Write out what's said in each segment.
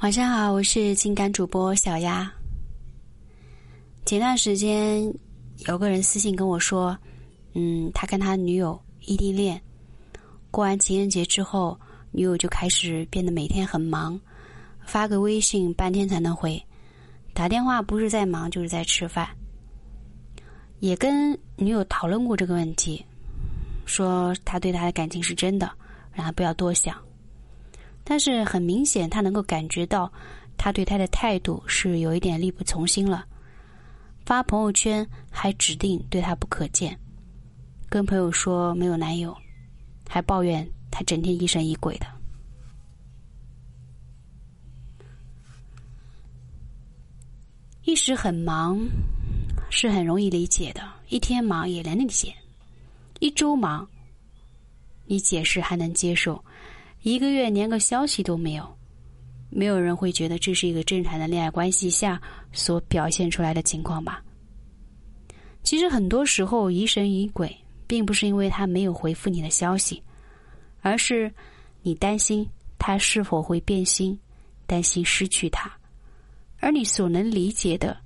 晚上好，我是情感主播小丫。前段时间有个人私信跟我说，嗯，他跟他女友异地恋，过完情人节之后，女友就开始变得每天很忙，发个微信半天才能回，打电话不是在忙就是在吃饭。也跟女友讨论过这个问题，说他对他的感情是真的，让他不要多想。但是很明显，他能够感觉到他对他的态度是有一点力不从心了。发朋友圈还指定对他不可见，跟朋友说没有男友，还抱怨他整天疑神疑鬼的。一时很忙是很容易理解的，一天忙也能理解，一周忙你解释还能接受。一个月连个消息都没有，没有人会觉得这是一个正常的恋爱关系下所表现出来的情况吧？其实很多时候疑神疑鬼，并不是因为他没有回复你的消息，而是你担心他是否会变心，担心失去他。而你所能理解的，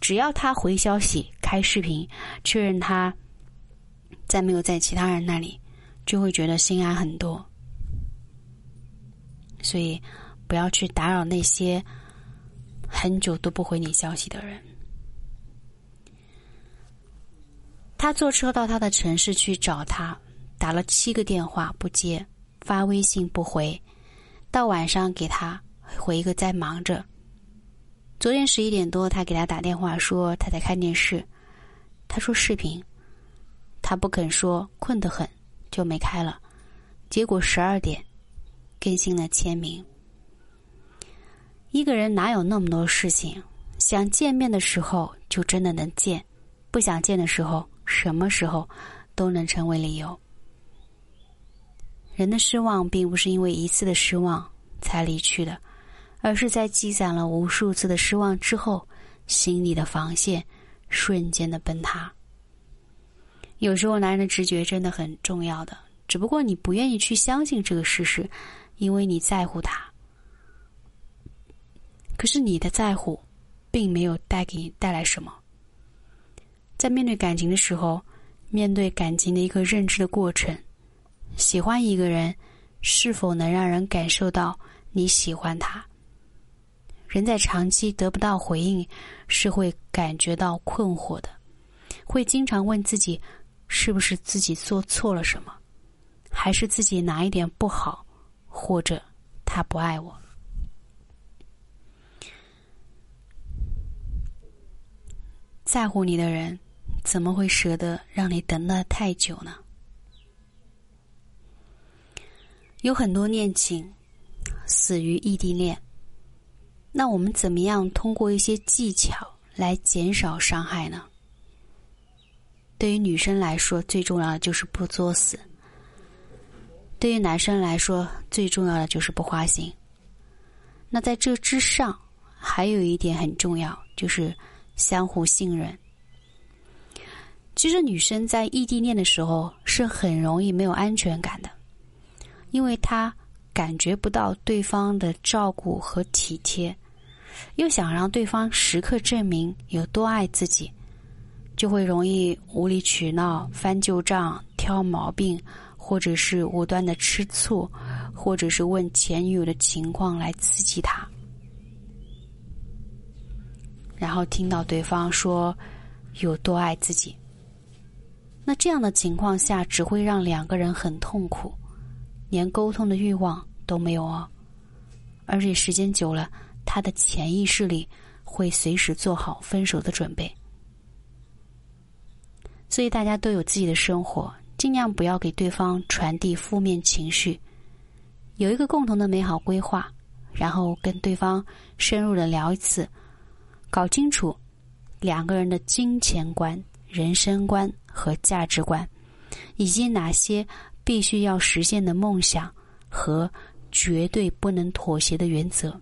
只要他回消息、开视频，确认他再没有在其他人那里，就会觉得心安很多。所以，不要去打扰那些很久都不回你消息的人。他坐车到他的城市去找他，打了七个电话不接，发微信不回，到晚上给他回一个在忙着。昨天十一点多，他给他打电话说他在看电视，他说视频，他不肯说，困得很，就没开了。结果十二点。更新了签名。一个人哪有那么多事情？想见面的时候就真的能见，不想见的时候，什么时候都能成为理由。人的失望并不是因为一次的失望才离去的，而是在积攒了无数次的失望之后，心里的防线瞬间的崩塌。有时候，男人的直觉真的很重要的，只不过你不愿意去相信这个事实。因为你在乎他，可是你的在乎，并没有带给你带来什么。在面对感情的时候，面对感情的一个认知的过程，喜欢一个人，是否能让人感受到你喜欢他？人在长期得不到回应，是会感觉到困惑的，会经常问自己，是不是自己做错了什么，还是自己哪一点不好？或者他不爱我，在乎你的人怎么会舍得让你等了太久呢？有很多恋情死于异地恋，那我们怎么样通过一些技巧来减少伤害呢？对于女生来说，最重要的就是不作死。对于男生来说，最重要的就是不花心。那在这之上，还有一点很重要，就是相互信任。其实，女生在异地恋的时候是很容易没有安全感的，因为她感觉不到对方的照顾和体贴，又想让对方时刻证明有多爱自己，就会容易无理取闹、翻旧账、挑毛病。或者是无端的吃醋，或者是问前女友的情况来刺激他，然后听到对方说有多爱自己，那这样的情况下只会让两个人很痛苦，连沟通的欲望都没有哦。而且时间久了，他的潜意识里会随时做好分手的准备。所以大家都有自己的生活。尽量不要给对方传递负面情绪，有一个共同的美好规划，然后跟对方深入的聊一次，搞清楚两个人的金钱观、人生观和价值观，以及哪些必须要实现的梦想和绝对不能妥协的原则。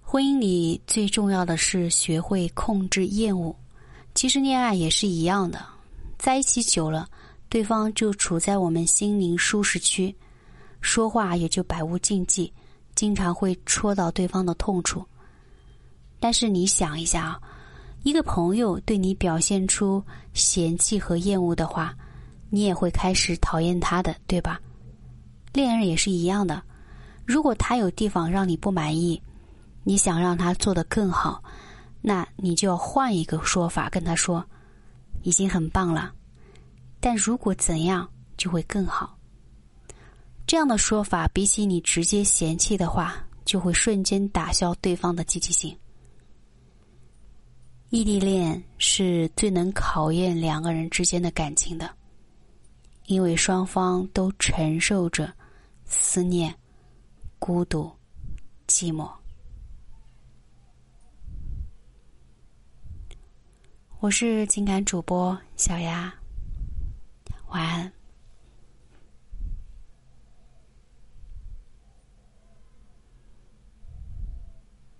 婚姻里最重要的是学会控制厌恶。其实恋爱也是一样的，在一起久了，对方就处在我们心灵舒适区，说话也就百无禁忌，经常会戳到对方的痛处。但是你想一下啊，一个朋友对你表现出嫌弃和厌恶的话，你也会开始讨厌他的，对吧？恋人也是一样的，如果他有地方让你不满意，你想让他做得更好，那你就要换一个说法跟他说，已经很棒了。但如果怎样就会更好。这样的说法比起你直接嫌弃的话，就会瞬间打消对方的积极性。异地恋是最能考验两个人之间的感情的，因为双方都承受着思念、孤独、寂寞。我是情感主播小丫，晚安。